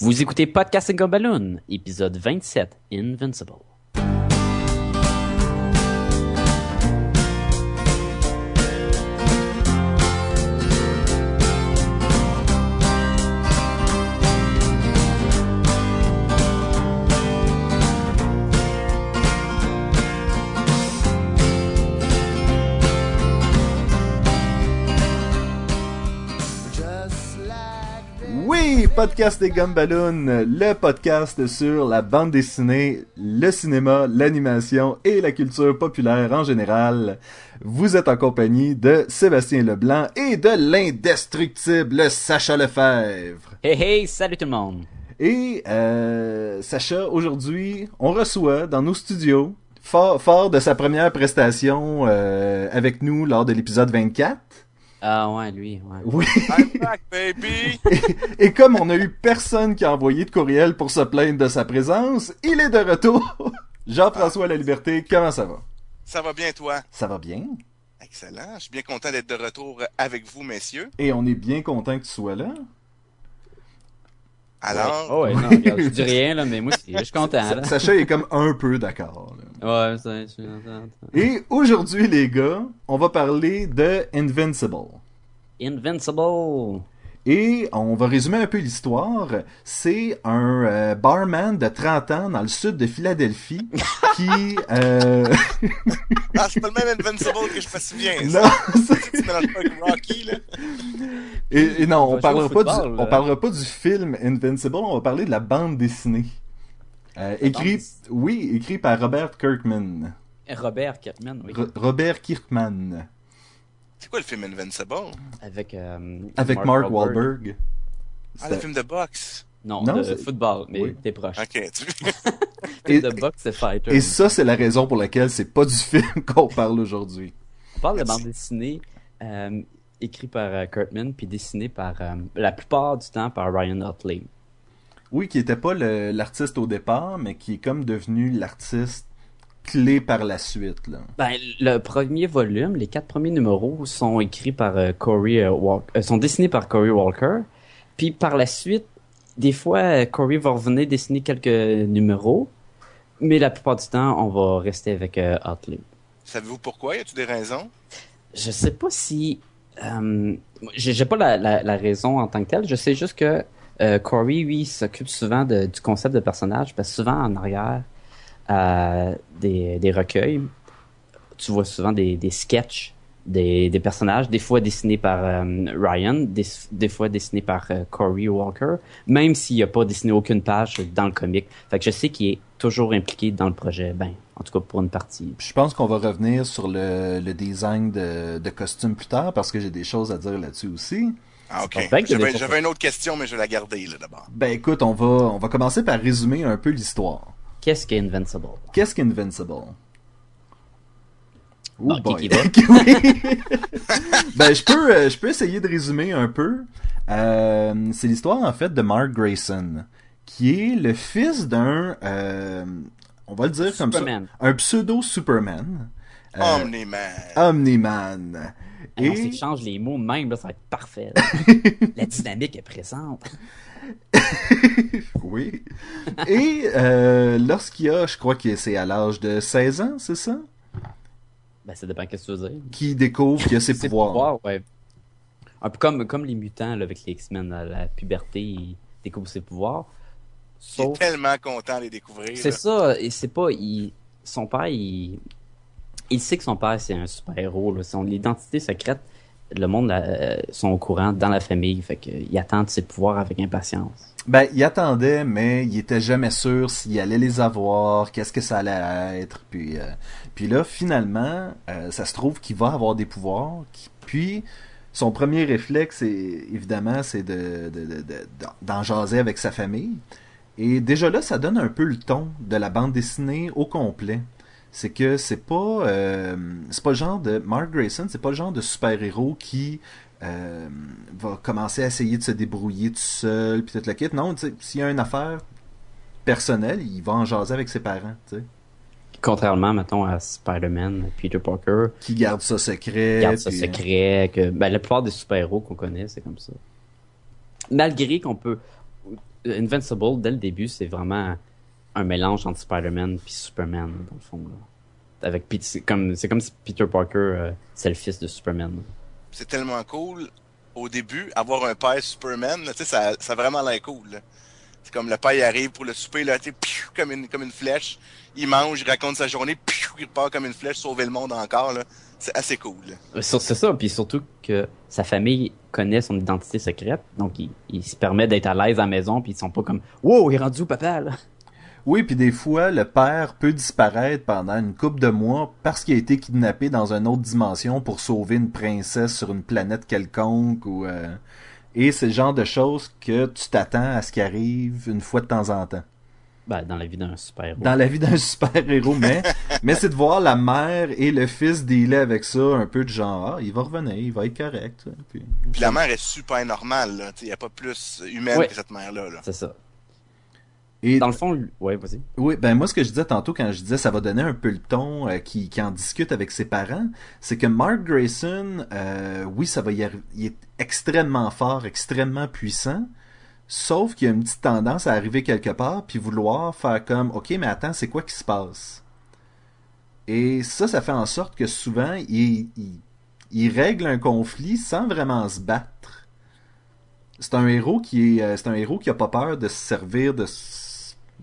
Vous écoutez Podcasting Balloon, épisode 27, Invincible. Podcast des Gumballoons, le podcast sur la bande dessinée, le cinéma, l'animation et la culture populaire en général. Vous êtes en compagnie de Sébastien Leblanc et de l'indestructible Sacha Lefebvre. Hey hey, salut tout le monde. Et euh, Sacha, aujourd'hui, on reçoit dans nos studios, fort, fort de sa première prestation euh, avec nous lors de l'épisode 24, Ah ouais, lui, ouais. oui. I'm back, baby! Et, et comme on n'a eu personne qui a envoyé de courriel pour se plaindre de sa présence, il est de retour. Jean-François La Liberté, comment ça va? Ça va bien, toi? Ça va bien. Excellent. Je suis bien content d'être de retour avec vous, messieurs. Et on est bien content que tu sois là. Alors, Oh ouais, non, regarde, je dis rien, là, mais moi je suis content, là. Sacha est comme un peu d'accord. Ouais, ça, je suis content. Et aujourd'hui, les gars, on va parler de Invincible. Invincible. Et on va résumer un peu l'histoire. C'est un euh, barman de 30 ans dans le sud de Philadelphie qui... euh, ah, c'est pas le même Invincible que je me souviens. non, c'est- pas Rocky, là? Et, et non, On parlera pas du, football, on là. parlera pas du film Invincible, on va parler de la bande dessinée. Euh, écrit, dessinée. oui, écrit par Robert Kirkman. Robert Kirkman, oui. Ro- Robert Kirkman. C'est quoi le film Invincible? Avec, euh, Avec Mark, Wahlberg. Ah, le film de boxe. Non, Non, de football, mais Oui. t'es proche. Ok, Et- de boxe, c'est Fighter. Et ça, c'est la raison pour laquelle c'est pas du film qu'on parle aujourd'hui. On parle de bande dessinée euh, écrit par euh, Kurtman, puis dessiné par, euh, la plupart du temps, par Ryan Otley. Oui, qui était pas l'artiste au départ, mais qui est comme devenu l'artiste clé par la suite. Là. Ben, le premier volume, les quatre premiers numéros sont écrits par euh, Corey euh, Walker, euh, sont dessinés par Corey Walker. Puis par la suite, des fois, euh, Corey va revenir dessiner quelques numéros, mais la plupart du temps, on va rester avec euh, Otley. Savez-vous pourquoi? Y a-tu des raisons? Je sais pas si, euh, j'ai pas la, la, la raison en tant que telle. Je sais juste que euh, Corey, lui, s'occupe souvent de- du concept de personnage, parce que souvent en arrière des, des recueils, tu vois souvent des, des sketchs des, des personnages, des fois dessinés par euh, Ryan, des, des fois dessinés par euh, Corey Walker, même s'il a pas dessiné aucune page dans le comic. Fait que je sais qu'il est toujours impliqué dans le projet, ben, en tout cas pour une partie. Je pense qu'on va revenir sur le, le design de, de costumes plus tard, parce que j'ai des choses à dire là-dessus aussi. Ah, ok. j'avais une autre question, mais je vais la garder, là, d'abord. Ben écoute, on va, on va commencer par résumer un peu l'histoire. Qu'est-ce qu'est Invincible? Qu'est-ce qu'Invincible? Oh Ah, boy. qui qui ben je peux, euh, je peux essayer de résumer un peu. Euh, c'est l'histoire en fait de Mark Grayson, qui est le fils d'un, euh, on va le dire comme Superman. ça, un pseudo Superman, euh, Omni-Man. Omni-Man. Et s'échange les mots même, là, ça va être parfait. La dynamique est présente. oui. Et euh, lorsqu'il a, je crois que c'est à l'âge de 16 ans, c'est ça, Ben, ça dépend qu'est-ce que tu veux dire. qui découvre qu'il a ses Ses pouvoirs. ouais. Un peu comme, comme les mutants, là, avec les X-Men, à la puberté, ils découvrent ses pouvoirs. Il est Sauf, tellement content de les découvrir. c'est ça, et c'est pas, il, son père, il, il sait que son père, c'est un super-héros. Son identité secrète, le monde, euh, sont au courant dans la famille, fait qu'il attend de ses pouvoirs avec impatience. Ben, il attendait, mais il était jamais sûr s'il allait les avoir, qu'est-ce que ça allait être. Puis, euh, puis là, finalement, euh, ça se trouve qu'il va avoir des pouvoirs. puis, son premier réflexe, est, évidemment, c'est de- d'en jaser avec sa famille. Et déjà là, ça donne un peu le ton de la bande dessinée au complet. C'est que c'est pas, euh, c'est pas le genre de Mark Grayson, c'est pas le genre de super-héros qui euh, va commencer à essayer de se débrouiller tout seul, puis tout le kit. Non, s'il y a une affaire personnelle, il va en jaser avec ses parents, tu sais. Contrairement, mettons, à Spider-Man, Peter Parker, Qui garde ça secret. garde ça puis- secret, que ben, la plupart des super-héros qu'on connaît, c'est comme ça. Malgré qu'on peut... Invincible, dès le début, c'est vraiment un mélange entre Spider-Man puis Superman, dans le fond. Là. Avec c'est comme c'est comme si Peter Parker euh, c'est le fils de Superman. C'est tellement cool au début avoir un père Superman, tu sais ça ça a vraiment l'air cool. là. C'est comme le père il arrive pour le souper là, piou, comme une comme une flèche, il mange, il raconte sa journée, piou, il part comme une flèche sauver le monde encore là. C'est assez cool. là. Euh, C'est ça, puis surtout que sa famille connaît son identité secrète, donc il, il se permet d'être à l'aise à la maison, puis ils sont pas comme « Wow, il est rendu où, papa, là? Oui, puis des fois, le père peut disparaître pendant une couple de mois parce qu'il a été kidnappé dans une autre dimension pour sauver une princesse sur une planète quelconque ou euh, et c'est le genre de choses que tu t'attends à ce qui arrive une fois de temps en temps. » Ben, dans la vie d'un super-héros. Dans la vie d'un super-héros, mais mais c'est de voir la mère et le fils dealer avec ça un peu de genre ah, il va revenir, il va être correct. Puis, Puis la mère est super normale là, il y a pas plus humaine que cette mère là. C'est ça. Et Dans le fond, ouais, vas-y. Oui, ben moi ce que je disais tantôt quand je disais ça va donner un peu le ton euh, qui, qui en discute avec ses parents, c'est que Mark Grayson, euh, oui ça va y il est extrêmement fort, extrêmement puissant, sauf qu'il y a une petite tendance à arriver quelque part puis vouloir faire comme ok mais attends c'est quoi qui se passe? Et ça ça fait en sorte que souvent il, il, il règle un conflit sans vraiment se battre. C'est un héros qui est euh, c'est un héros qui a pas peur de se servir de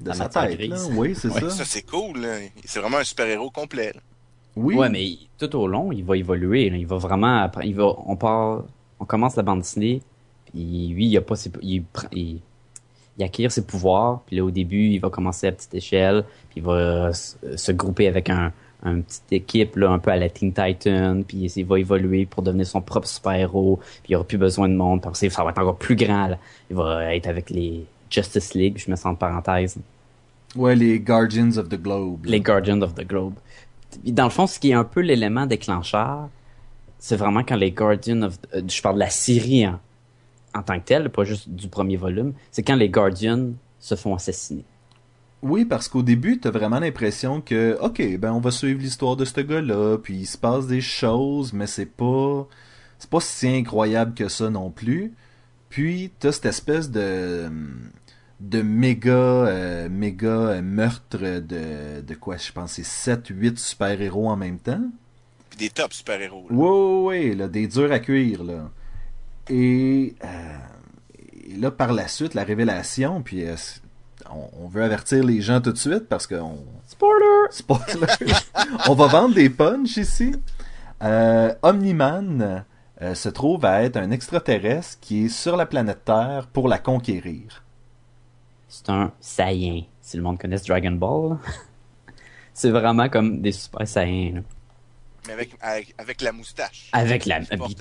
de La sa tête. grise. Oui, c'est Ouais. ça. Ça c'est cool, là. c'est vraiment un super-héros complet. là. Oui. Ouais, mais tout au long, il va évoluer. là. Il va vraiment. Il va, on part, on commence la bande dessinée. Puis lui, il a pas ses, il, il, il acquiert ses pouvoirs. Puis là, au début, il va commencer à petite échelle. Puis il va se, se grouper avec un, un petite équipe là, un peu à la Teen Titan. Puis il va évoluer pour devenir son propre super-héros. Puis il aura plus besoin de monde. Puis après, ça va être encore plus grand. là. Il va être avec les Justice League. Je mets ça en parenthèse. Ouais, les Guardians of the Globe. les Guardians of the Globe. Dans le fond, ce qui est un peu l'élément déclencheur, c'est vraiment quand les Guardians of... euh, je parle de la série en, en tant que telle, pas juste du premier volume, c'est quand les Guardians se font assassiner. Oui, parce qu'au début, t'as vraiment l'impression que, ok, ben on va suivre l'histoire de ce gars-là, puis il se passe des choses, mais c'est pas, c'est pas si incroyable que ça non plus. Puis t'as cette espèce de, de méga, euh, méga euh, meurtre de, de quoi, je pense, c'est 7, 8 super-héros en même temps. Puis des top super-héros. ouais, ouais, là, des durs à cuire, là. Et, euh, et là, par la suite, la révélation, puis euh, on, on veut avertir les gens tout de suite parce qu'on... Spoiler! Spoiler! on va vendre des punchs ici. Euh, Omniman euh, se trouve à être un extraterrestre qui est sur la planète Terre pour la conquérir. C'est un Saiyan. Si le monde connaisse Dragon Ball, c'est vraiment comme des super Saiyans. là. Mais avec, avec, avec la moustache. Avec la...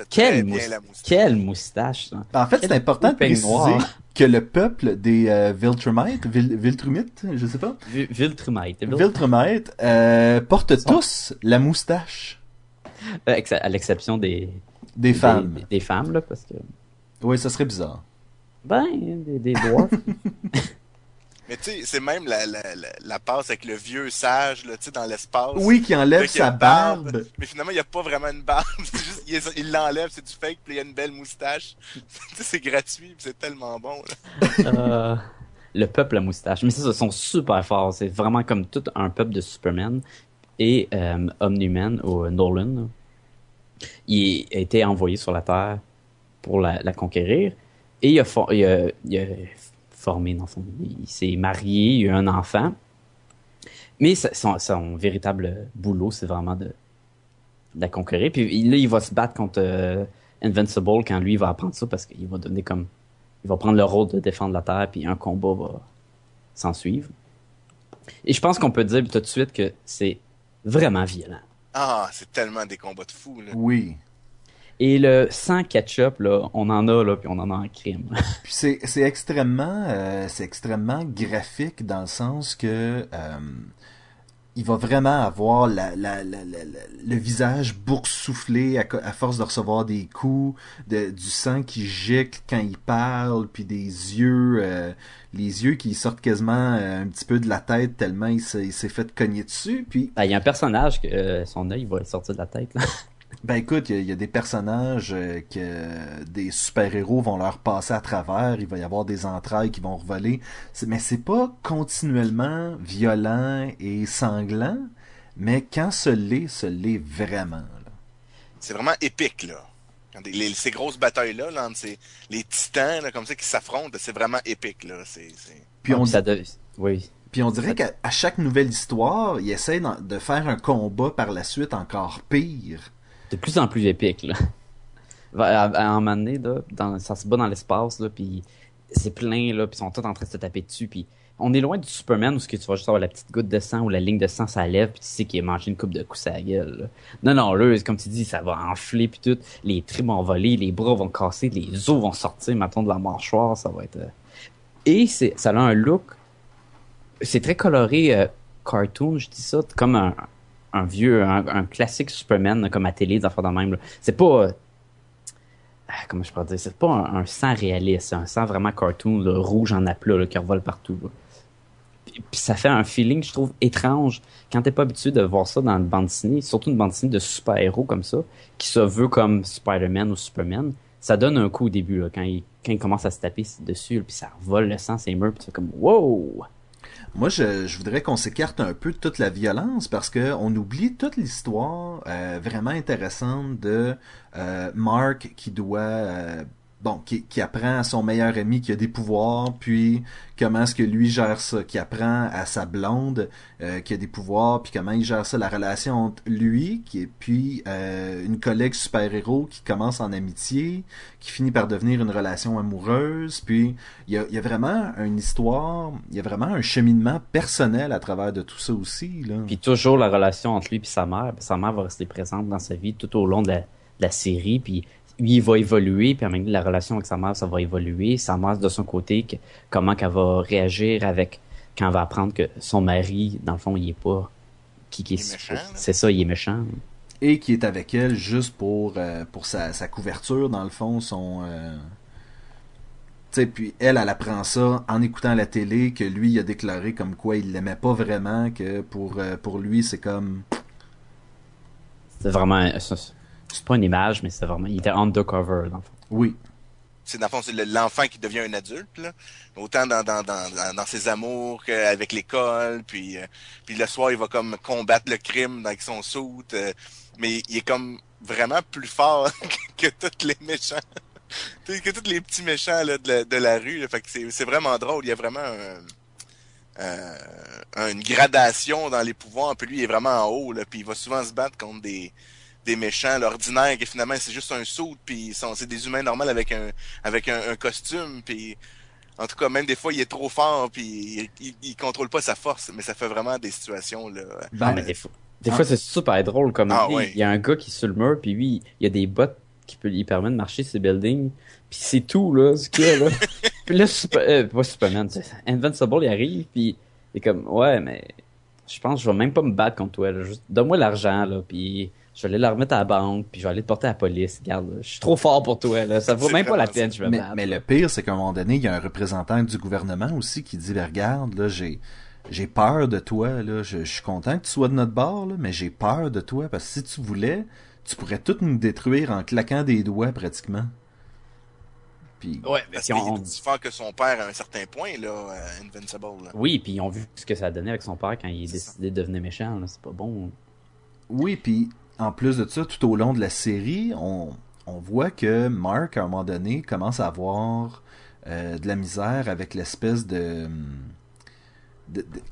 Quelle, bien mous- la moustache. Quelle moustache! ça. En fait, c'est important de préciser que le peuple des euh, Viltrumites, Vil- Viltrumites, je sais pas, Vi- Viltrumite. Vil- Viltrumites euh, portent tous la moustache Euh, À l'exception des... des femmes. Des, des femmes, là, parce que... Oui, ça serait bizarre. Ben, des, des dwarfs. Mais tu sais, c'est même la, la, la, la passe avec le vieux sage, là, tu sais, dans l'espace. Oui, qui enlève Là, sa barbe. Mais finalement, il n'y a pas vraiment une barbe. C'est juste, il l'enlève, c'est du fake, puis il y a une belle moustache. Tu sais, c'est gratuit, puis c'est tellement bon, là. Euh, le peuple à moustache. Mais ça, ils sont super forts. C'est vraiment comme tout un peuple de Superman. Et euh, Omni-Man, ou Nolan, il a été envoyé sur la Terre pour la, la conquérir. Et il a, il a- il a formé, dans son, il s'est marié, il a eu un enfant. Mais son, son véritable boulot, c'est vraiment de, de la conquérir. Puis là, il va se battre contre euh, Invincible quand lui, il va apprendre ça parce qu'il va donner comme il va prendre le rôle de défendre la Terre, puis un combat va s'en suivre. Et je pense qu'on peut dire tout de suite que c'est vraiment violent. Ah, c'est tellement des combats de fous, là. Oui. Et le sans ketchup, là, on en a, là, puis on en a en crime. Puis c'est c'est extrêmement euh, c'est extrêmement graphique dans le sens que euh, il va vraiment avoir la, la, la, la- la- le visage boursouflé à, force de recevoir des coups, de, du sang qui gicle quand il parle, puis des yeux euh, les yeux qui sortent quasiment un petit peu de la tête tellement il s'est il s'est fait cogner dessus, puis Ben, Il y a un personnage que son œil va sortir de la tête. Là. Ben écoute, il y, a des personnages euh, que des super-héros vont leur passer à travers, il va y avoir des entrailles qui vont revoler, mais c'est pas continuellement violent et sanglant, mais quand ce l'est, ce l'est vraiment. C'est vraiment épique, là. ces grosses batailles-là, là, entre les titans là, comme ça qui s'affrontent, c'est vraiment épique. Là. Puis on, ça oui. Puis on dirait qu'à chaque nouvelle histoire, il essaie de faire un combat par la suite encore pire de plus en plus épique, là. À, un moment donné, ça se bat dans l'espace, là, puis c'est plein, là, puis ils sont tous en train de se taper dessus, puis on est loin du Superman où ce que tu vas juste avoir la petite goutte de sang ou la ligne de sang ça puis tu sais qu'il a mangé une coupe de coups à la gueule. Non non là comme tu dis ça va enfler puis tout les tripes vont voler les bras vont casser les os vont sortir maintenant de la mâchoire ça va être euh, et ça a un look c'est très coloré euh, cartoon je dis ça comme un, un vieux, un, classique Superman comme à télé, des affaires de même. C'est pas, euh, ah, comment je pourrais dire, c'est pas un, sang réaliste, c'est un sang vraiment cartoon, rouge en aplat qui revole partout. Puis, ça fait un feeling, je trouve, étrange quand t'es pas habitué de voir ça dans une bande dessinée, surtout une bande dessinée de super-héros comme ça, qui se veut comme Spider-Man ou Superman. Ça donne un coup au début, quand, il, quand il commence à se taper dessus, puis ça revole le sang, c'est murs, puis c'est comme « wow ». Moi, je, je voudrais qu'on s'écarte un peu de toute la violence parce que on oublie toute l'histoire euh, vraiment intéressante de euh, Mark qui doit euh, bon, qui, apprend à son meilleur ami qui a des pouvoirs, puis comment est-ce que lui gère ça, qui apprend à sa blonde euh, qui a des pouvoirs, puis comment il gère ça, la relation entre lui, qui est puis euh, une collègue super-héros qui commence en amitié, qui finit par devenir une relation amoureuse, puis il y a, y a, vraiment une histoire, il y a vraiment un cheminement personnel à travers de tout ça aussi. Là. Puis toujours la relation entre lui et sa mère, sa mère va rester présente dans sa vie tout au long de la, de la série, puis lui, il va évoluer, puis à un moment la relation avec sa mère, ça va évoluer. Sa mère, de son côté, comment qu'elle va réagir avec quand elle va apprendre que son mari, dans le fond, il est pas... Qui, qui est, C'est ça, il est méchant. Et qui est avec elle juste pour, euh, pour sa, sa, couverture, dans le fond, son... Euh... Tu sais, puis elle, elle apprend ça en écoutant la télé, que lui, il a déclaré comme quoi il l'aimait pas vraiment, que pour, euh, pour lui, c'est comme... C'est vraiment c'est pas une image, mais c'est vraiment, il était undercover, dans le fond. Oui. C'est dans le fond, c'est l'enfant qui devient un adulte, là. Autant dans, dans, dans, dans ses amours qu'avec l'école, puis, euh, puis le soir, il va comme combattre le crime avec son soute, euh, mais il est comme vraiment plus fort que tous les méchants. que tous les petits méchants là, de, la, de la rue. Là. Fait que c'est vraiment drôle. Il y a vraiment un, euh, une gradation dans les pouvoirs. Puis lui, il est vraiment en haut. Là, puis il va souvent se battre contre des, des méchants, l'ordinaire, qui finalement c'est juste un saut, puis c'est des humains normaux avec un avec un, costume, puis en tout cas même des fois il est trop fort, puis il, il, contrôle pas sa force, mais ça fait vraiment des situations là. Ben, mais des fois, des fois c'est super drôle comme ah, il y a un gars qui est sur le mur, puis lui il y a des bottes qui peut lui permettre de marcher ces buildings, puis c'est tout là, ce qu'il y a là. puis là super, euh, pas Superman, Invincible il arrive, puis il est comme ouais mais je pense que je vais même pas me battre contre toi, juste donne-moi l'argent là, puis je vais aller la remettre à la banque, puis je vais aller te porter à la police. Regarde, je suis trop fort pour toi, là. Ça vaut même pas la peine, je vais mais, mais le pire, c'est qu'à un moment donné, il y a un représentant du gouvernement aussi qui dit, ben, regarde, là, j'ai, j'ai peur de toi, là. Je, suis content que tu sois de notre bord, là, mais j'ai peur de toi, parce que si tu voulais, tu pourrais tout nous détruire en claquant des doigts, pratiquement. Puis, ouais, parce qu'il est fort que son père à un certain point, là, euh, Invincible. Là. Oui, puis ils ont vu ce que ça a donné avec son père quand il est, décidé de devenir méchant, là. C'est pas bon. Oui, puis en plus de ça, tout au long de la série, on, on voit que Mark, à un moment donné, commence à avoir euh, de la misère avec l'espèce de,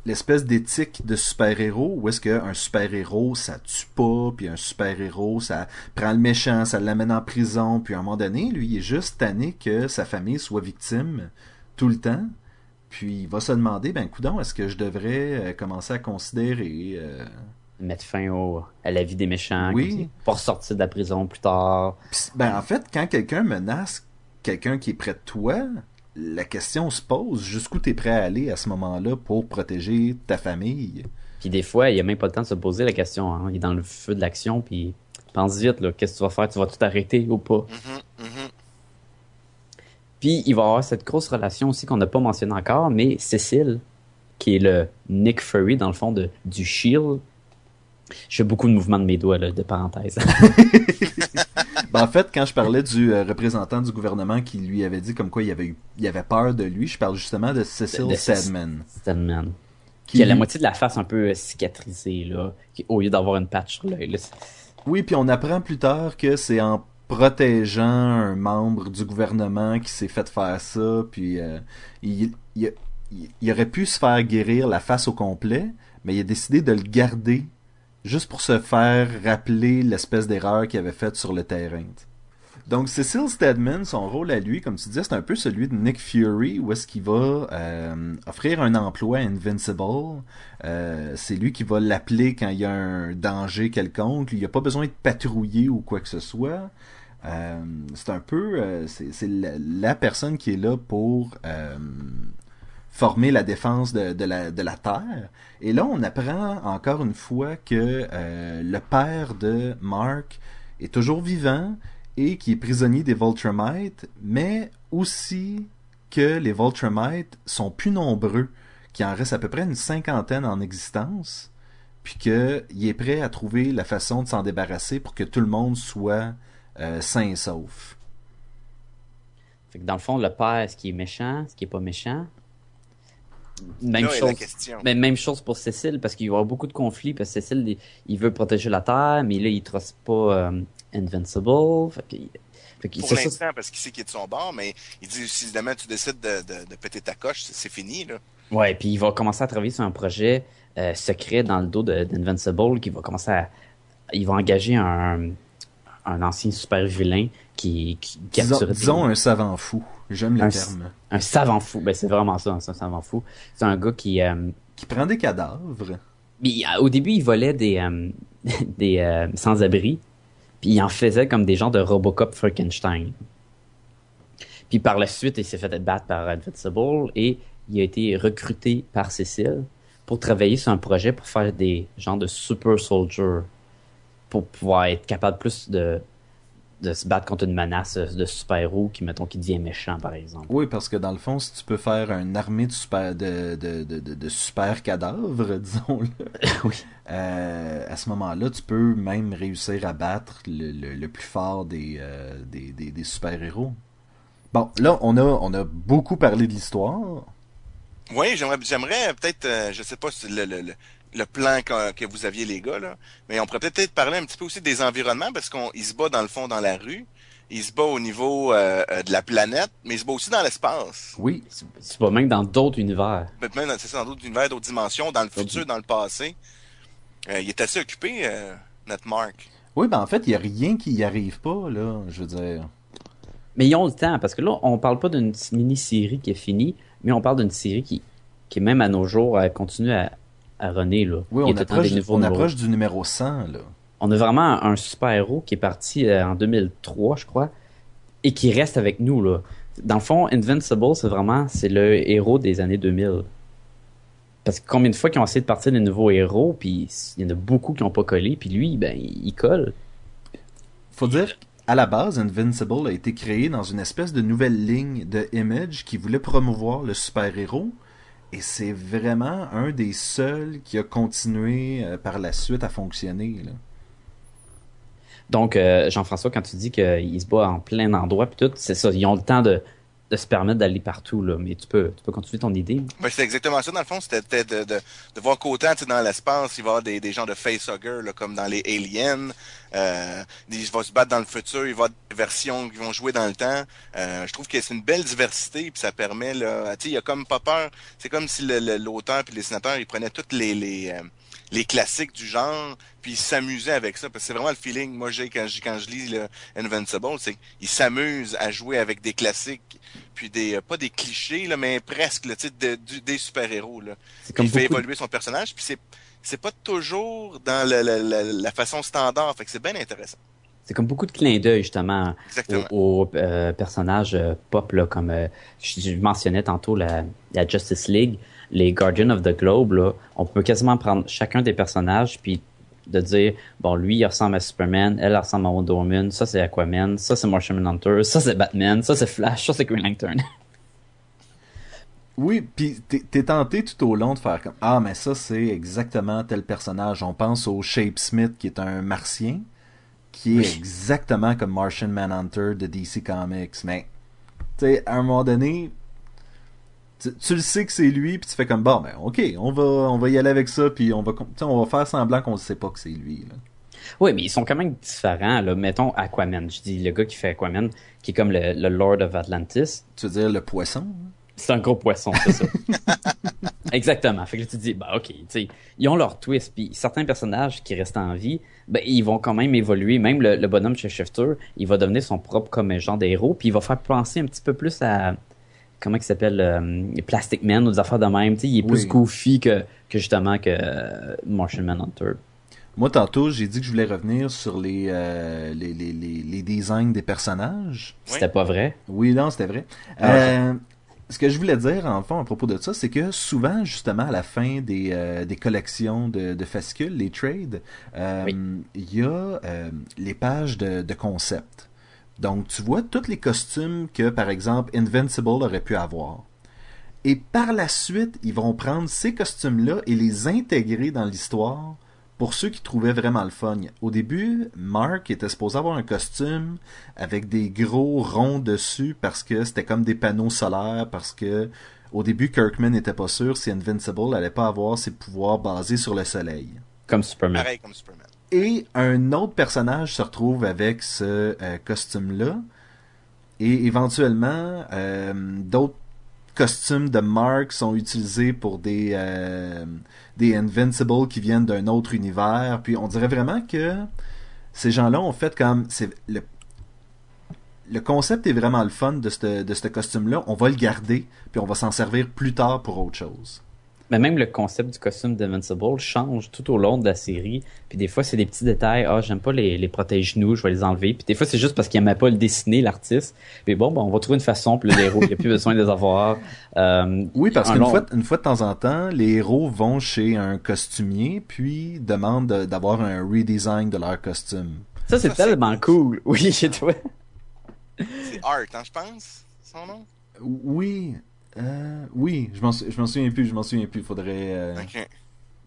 l'espèce d'éthique de super-héros où est-ce qu'un super-héros ça tue pas puis un super-héros ça prend le méchant ça l'amène en prison puis à un moment donné lui il est juste tanné que sa famille soit victime tout le temps. Puis il va se demander ben coudon est-ce que je devrais euh, commencer à considérer euh, mettre fin au, à la vie des méchants pour sortir de la prison plus tard. ben, en fait, quand quelqu'un menace quelqu'un qui est près de toi, la question se pose jusqu'où tu es prêt à aller à ce moment-là pour protéger ta famille? Puis des fois, il n'y a même pas le temps de se poser la question. Hein. Il est dans le feu de l'action, puis pense vite, qu'est-ce que tu vas faire? Tu vas tout arrêter ou pas? Mm-hmm, mm-hmm. Puis il va y avoir cette grosse relation aussi qu'on n'a pas mentionné encore, mais Cécile, qui est le Nick Fury, dans le fond, de, du Shield, Je fais beaucoup de mouvements de mes doigts, là, de parenthèse. Ben, en fait, quand je parlais du euh, représentant du gouvernement qui lui avait dit comme quoi il avait, eu, il avait peur de lui, je parle justement de Cecil De- de Stedman. Stedman. Qui- Qui a la moitié de la face un peu euh, cicatrisée, là, qui- au lieu d'avoir une patch sur l'œil. Oui, puis on apprend plus tard que c'est en protégeant un membre du gouvernement qui s'est fait faire ça, puis euh, il, il- il- il aurait pu se faire guérir la face au complet, mais il a décidé de le garder juste pour se faire rappeler l'espèce d'erreur qu'il avait faite sur le terrain. Donc Cecil Stedman, son rôle à lui, comme tu disais, c'est un peu celui de Nick Fury, où est-ce qu'il va euh, offrir un emploi à Invincible. Euh, c'est lui qui va l'appeler quand il y a un danger quelconque. Il n'y a pas besoin de patrouiller ou quoi que ce soit. Euh, c'est un peu, c'est la, personne qui est là pour former la défense de, la, Terre. Et là, on apprend encore une fois que euh, le père de Mark est toujours vivant et qui est prisonnier des Voltrumites, mais aussi que les Voltrumites sont plus nombreux, qu'il en reste à peu près une cinquantaine en existence, puis qu'il est prêt à trouver la façon de s'en débarrasser pour que tout le monde soit euh, sain et sauf. Que dans le fond, le père, ce qui est méchant, ce qui est pas méchant? Même Là chose. Mais même chose pour Cécile, parce qu'il y aura beaucoup de conflits, parce que Cécile, il, il veut protéger la Terre, mais là, il trosse pas euh, Invincible. Fait que, fait que Pour l'instant, parce qu'il sait qu'il est de son bord, mais il dit si demain tu décides de, de, de péter ta coche, c'est fini, là. Ouais, puis il va commencer à travailler sur un projet euh, secret dans le dos de- d'Invincible qui va commencer à. Il va engager un, un ancien super vilain qui, qui Disons, capture disons un savant fou. J'aime le Un- terme. un savant fou. Ben, c'est vraiment ça, un savant fou. C'est un gars qui. euh, Qui prend des cadavres. Mais, euh, au début, il volait des, euh, des euh, sans-abri, puis il en faisait comme des genres de Robocop Frankenstein. Puis par la suite, il s'est fait battre par Invincible et il a été recruté par Cécile pour travailler sur un projet pour faire des genres de super soldiers pour pouvoir être capable plus de, de se battre contre une menace de super-héros qui, mettons, qui devient méchant, par exemple. Oui, parce que dans le fond, si tu peux faire une armée de super, de, de, de, de, de super cadavres, disons-le, oui. euh, à ce moment-là, tu peux même réussir à battre le, le, le plus fort des, euh, des, des, des super-héros. Bon, là, on a, on a beaucoup parlé de l'histoire. Oui, j'aimerais, j'aimerais peut-être, euh, je sais pas si le, le, le, plan que, que vous aviez les gars là, mais on pourrait peut-être parler un petit peu aussi des environnements parce qu'on il se bat dans le fond dans la rue, il se bat au niveau euh, euh, de la planète, mais il se bat aussi dans l'espace. Oui. C'est c'est pas même dans d'autres univers. Peut-être même dans, ça, dans d'autres univers, d'autres dimensions, dans le futur, dans le passé. Euh, il est assez occupé, euh, notre Mark. Oui, ben en fait, il n'y a rien qui y arrive pas, là, je veux dire. Mais ils ont le temps, parce que là, on parle pas d'une mini-série qui est finie, mais on parle d'une série qui, qui même à nos jours, continue à, à là. Oui, on approche, des nouveaux on numéros. approche du numéro 100, là. On a vraiment un, super-héros qui est parti euh, en 2003, je crois, et qui reste avec nous, là. Dans le fond, Invincible, c'est vraiment, c'est le héros des années 2000. Parce que combien de fois qu'ils ont essayé de partir des nouveaux héros, puis il y en a beaucoup qui n'ont pas collé, puis lui, ben, il colle. Faut dire qu'à la base, Invincible a été créé dans une espèce de nouvelle ligne de Image qui voulait promouvoir le super-héros. Et c'est vraiment un des seuls qui a continué euh, par la suite à fonctionner. Donc, euh, Jean-François, quand tu dis qu'il se bat en plein endroit, puis tout, c'est ça, ils ont le temps de, de se permettre d'aller partout, là. Mais tu peux, tu peux continuer ton idée. Ben, c'est exactement ça, dans le fond, c'était de, de, de voir qu'autant, dans l'espace, il va y avoir des, des gens de facehugger, là, comme dans les Aliens, euh, il va se battre dans le futur, il va y avoir des versions qui vont jouer dans le temps. Euh, je trouve que c'est une belle diversité, puis ça permet, là, il y a comme pas peur, c'est comme si le- le- l'auteur puis le dessinateur, ils prenaient toutes les, les, euh, les classiques du genre, puis ils s'amusaient avec ça, parce que c'est vraiment le feeling, moi, j'ai quand je, quand je lis le Invincible, c'est qu'ils s'amusent à jouer avec des classiques, puis des, euh, pas des clichés, là, mais presque, tu sais, de- du- des super-héros, là. C'est comme il fait de- évoluer son personnage, puis c'est c'est pas toujours dans le- le- le- la façon standard, fait que c'est bien intéressant. C'est comme beaucoup de clins d'œil, justement, Exactement. aux, aux, euh, personnages euh, pop, là, comme euh, je, je mentionnais tantôt la, la Justice League, les Guardians of the Globe, là, on peut quasiment prendre chacun des personnages, puis de dire, bon, lui, il ressemble à Superman, elle ressemble à Wonder Woman, ça c'est Aquaman, ça c'est Martian Hunter, ça c'est Batman, ça c'est Flash, ça c'est Green Lantern. Oui, puis t'es tenté tout au long de faire comme ah mais ça c'est exactement tel personnage. On pense au Shape Smith qui est un martien qui est exactement comme Martian Manhunter de DC Comics. Mais tu sais à un moment donné, tu, tu le sais que c'est lui puis tu fais comme bon ben ok on va on va y aller avec ça puis on va on va faire semblant qu'on ne sait pas que c'est lui. Là. Oui, mais ils sont quand même différents. Là. Mettons Aquaman. Je dis le gars qui fait Aquaman, qui est comme le, le Lord of Atlantis. Tu veux dire le poisson hein? C'est un gros poisson, c'est ça. Exactement. Fait que là, tu te dis, bah ok, tu sais, ils ont leur twist. Puis certains personnages qui restent en vie, ben ils vont quand même évoluer. Même le, le bonhomme chez Shifter, il va devenir son propre comme genre de héros. Puis il va faire penser un petit peu plus à comment il s'appelle euh, Plastic Man ou des affaires de même. Tu sais, il est plus Oui. goofy que, que justement que euh, Martian Manhunter. Moi, tantôt, j'ai dit que je voulais revenir sur les, euh, les, les, les, les designs des personnages. C'était pas vrai? Oui, non, c'était vrai. Ah, Euh, ce que je voulais dire, en fond, à propos de ça, c'est que souvent, justement, à la fin des, euh, des collections de, de fascicules, les trades, euh, Oui. il y a euh, les pages de, de concept. Donc, tu vois tous les costumes que, par exemple, Invincible aurait pu avoir. Et par la suite, ils vont prendre ces costumes-là et les intégrer dans l'histoire pour ceux qui trouvaient vraiment le fun. Au début, Mark était supposé avoir un costume avec des gros ronds dessus parce que c'était comme des panneaux solaires, parce que au début, Kirkman n'était pas sûr si Invincible allait pas avoir ses pouvoirs basés sur le soleil. Comme Superman. Pareil comme Superman. Et un autre personnage se retrouve avec ce euh, costume-là. Et éventuellement, euh, d'autres costumes de Mark sont utilisés pour des, euh, des Invincible qui viennent d'un autre univers. Puis on dirait vraiment que ces gens-là ont fait comme... le, le concept est vraiment le fun de ce de costume-là. On va le garder, puis on va s'en servir plus tard pour autre chose. Mais même le concept du costume d'Invincible change tout au long de la série. Puis des fois, c'est des petits détails. Ah, j'aime pas les, les protège-genoux, je vais les enlever. Puis des fois, c'est juste parce qu'il aimait pas le dessiner, l'artiste. Puis bon, ben, on va trouver une façon. Puis les héros, il n'y a plus besoin de les avoir. Euh, Oui, parce un qu'une long- fois, une fois de temps en temps, les héros vont chez un costumier, puis demandent de- d'avoir un redesign de leur costume. Ça, c'est Ça, c'est tellement cool. Oui, chez toi. C'est Art, hein, je pense, son nom? Oui, euh, oui, je m'en sou- je m'en souviens plus, je m'en souviens plus, faudrait... euh.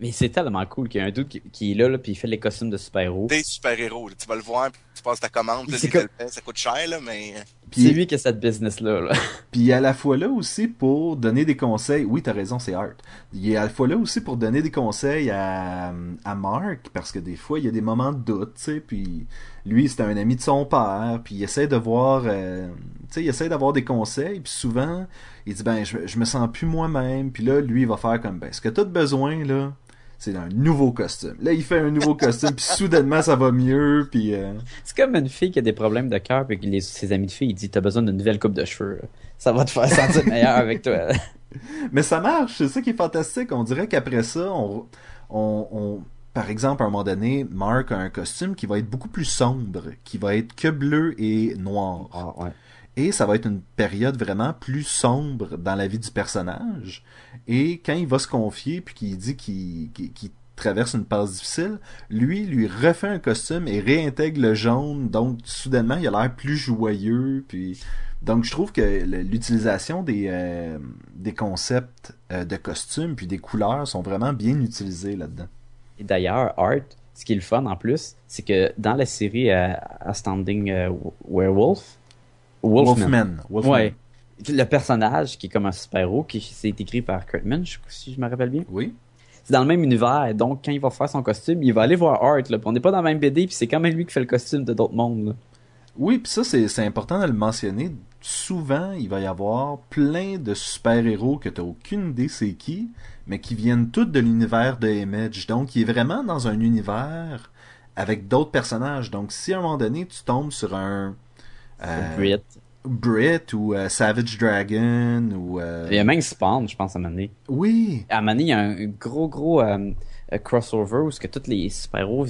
Mais c'est tellement cool qu'il y a un doute qui, qui est là, là, puis il fait les costumes de super-héros. Des super-héros, là. tu vas le voir, puis tu passes ta commande, puis là, comme- tel- ça coûte cher, là, mais... Puis, C'est lui qui a cette business-là. Là. puis il est à la fois là aussi pour donner des conseils. Oui, t'as raison, c'est Art. Il est à la fois là aussi pour donner des conseils à, à Mark, parce que des fois, il y a des moments de doute, tu sais, puis lui, c'était un ami de son père, puis il essaie de voir... euh, tu sais, il essaie d'avoir des conseils, puis souvent, il dit, ben, je, je me sens plus moi-même, puis là, lui, il va faire comme, ben, ce que t'as besoin, là, c'est un nouveau costume. Là, il fait un nouveau costume, puis soudainement, ça va mieux, puis... euh, C'est comme une fille qui a des problèmes de cœur, puis que les, ses amis de filles, il dit T'as besoin d'une nouvelle coupe de cheveux. Ça va te faire sentir meilleur avec toi. Mais ça marche, c'est ça qui est fantastique. On dirait qu'après ça, on, on, on- par exemple, à un moment donné, Mark a un costume qui va être beaucoup plus sombre, qui va être que bleu et noir. Ah, ouais. Et ça va être une période vraiment plus sombre dans la vie du personnage. Et quand il va se confier, puis qu'il dit qu'il traverse une passe difficile, lui, lui refait un costume et réintègre le jaune. Donc, soudainement, il a l'air plus joyeux. Puis, donc, je trouve que l'utilisation des, euh, des concepts euh, de costumes puis des couleurs sont vraiment bien utilisés là-dedans. Et d'ailleurs, Art, ce qui est le fun en plus, c'est que dans la série euh, Astounding euh, Werewolf, Wolfman, Wolfman. Wolfman. Ouais. Le personnage qui est comme un super-héros, qui c'est écrit par Kurtman, si je me rappelle bien. Oui. C'est dans le même univers, donc quand il va faire son costume, il va aller voir Art. Là, on n'est pas dans la même BD, puis c'est quand même lui qui fait le costume de d'autres mondes. là. Oui, puis ça, c'est c'est important de le mentionner. Souvent, il va y avoir plein de super-héros que tu aucune idée c'est qui, mais qui viennent tous de l'univers de Image. Donc, il est vraiment dans un univers avec d'autres personnages. Donc, si à un moment donné, tu tombes sur un... euh, Brit. Brit ou euh, Savage Dragon ou... euh, Il y a même Spawn, je pense, à Mané. Oui, À Mané, il y a un gros, gros crossover où ce que tous les super-héros